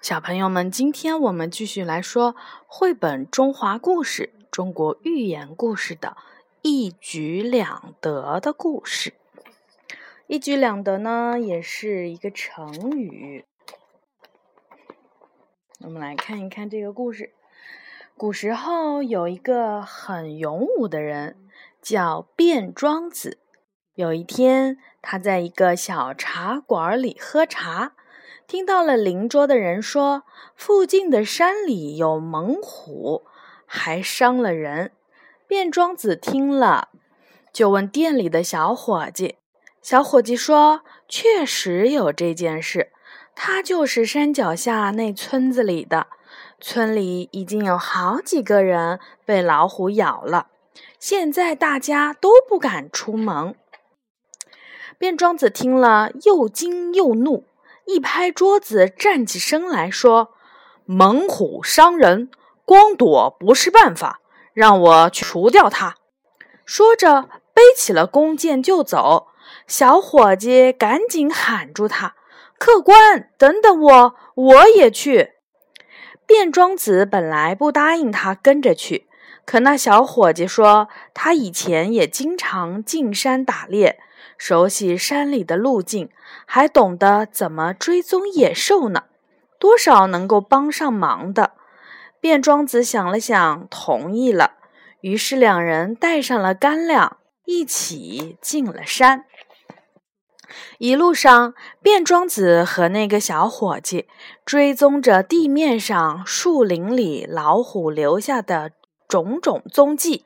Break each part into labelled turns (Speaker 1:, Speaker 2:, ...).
Speaker 1: 小朋友们，今天我们继续来说绘本《中华故事》中国寓言故事的一举两得的故事。一举两得呢，也是一个成语。我们来看一看这个故事。古时候有一个很勇武的人，叫卞庄子。有一天，他在一个小茶馆里喝茶。听到了邻桌的人说，附近的山里有猛虎，还伤了人。卞庄子听了，就问店里的小伙计。小伙计说：“确实有这件事，他就是山脚下那村子里的。村里已经有好几个人被老虎咬了，现在大家都不敢出门。”卞庄子听了，又惊又怒。一拍桌子，站起身来说：“猛虎伤人，光躲不是办法，让我除掉它。”说着，背起了弓箭就走。小伙计赶紧喊住他：“客官，等等我，我也去。”卞庄子本来不答应他跟着去，可那小伙计说他以前也经常进山打猎。熟悉山里的路径，还懂得怎么追踪野兽呢，多少能够帮上忙的。卞庄子想了想，同意了。于是两人带上了干粮，一起进了山。一路上，卞庄子和那个小伙计追踪着地面上、树林里老虎留下的种种踪迹，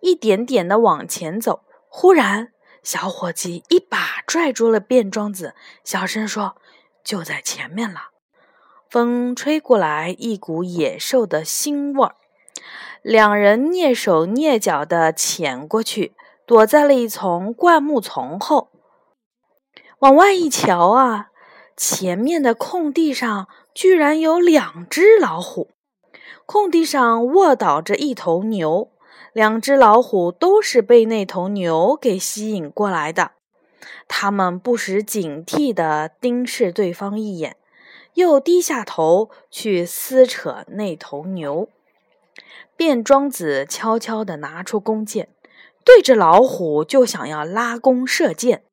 Speaker 1: 一点点的往前走。忽然，小伙计一把拽住了卞庄子，小声说：“就在前面了。”风吹过来，一股野兽的腥味儿。两人蹑手蹑脚地潜过去，躲在了一丛灌木丛后。往外一瞧啊，前面的空地上居然有两只老虎，空地上卧倒着一头牛。两只老虎都是被那头牛给吸引过来的，他们不时警惕地盯视对方一眼，又低下头去撕扯那头牛。卞庄子悄悄地拿出弓箭，对着老虎就想要拉弓射箭。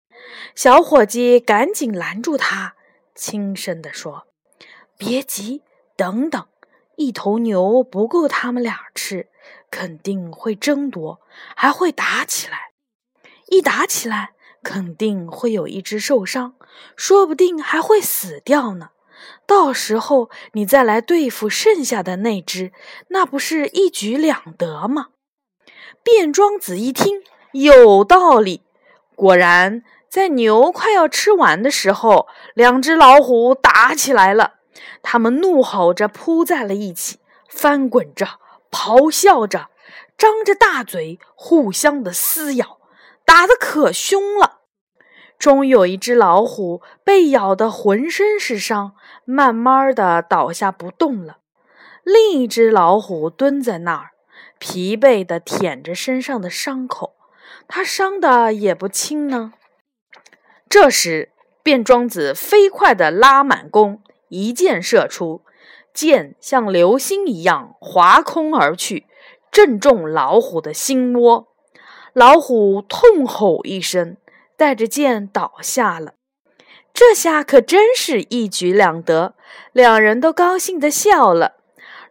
Speaker 1: 小伙计赶紧拦住他，轻声地说：“别急，等等，一头牛不够他们俩吃。”肯定会争夺，还会打起来。一打起来，肯定会有一只受伤，说不定还会死掉呢。到时候你再来对付剩下的那只，那不是一举两得吗？卞庄子一听，有道理。果然，在牛快要吃完的时候，两只老虎打起来了。它们怒吼着扑在了一起，翻滚着。咆哮着，张着大嘴，互相的撕咬，打得可凶了。终于有一只老虎被咬得浑身是伤，慢慢的倒下不动了。另一只老虎蹲在那儿，疲惫的舔着身上的伤口，它伤的也不轻呢。这时，卞庄子飞快的拉满弓，一箭射出。箭像流星一样划空而去，正中老虎的心窝。老虎痛吼一声，带着箭倒下了。这下可真是一举两得，两人都高兴地笑了。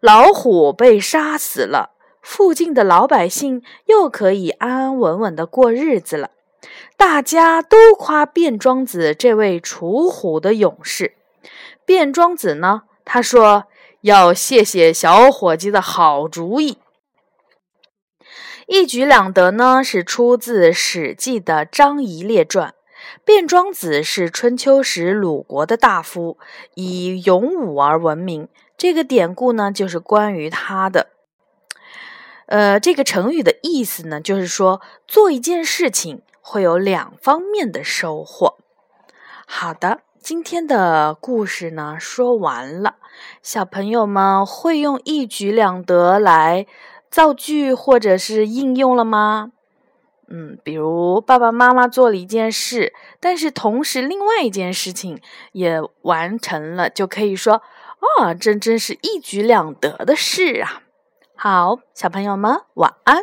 Speaker 1: 老虎被杀死了，附近的老百姓又可以安安稳稳地过日子了。大家都夸卞庄子这位除虎的勇士。卞庄子呢？他说：“要谢谢小伙计的好主意。”一举两得呢，是出自《史记》的《张仪列传》。卞庄子是春秋时鲁国的大夫，以勇武而闻名。这个典故呢，就是关于他的。呃，这个成语的意思呢，就是说做一件事情会有两方面的收获。好的。今天的故事呢说完了，小朋友们会用一举两得来造句或者是应用了吗？嗯，比如爸爸妈妈做了一件事，但是同时另外一件事情也完成了，就可以说啊，这真是一举两得的事啊！好，小朋友们，晚安。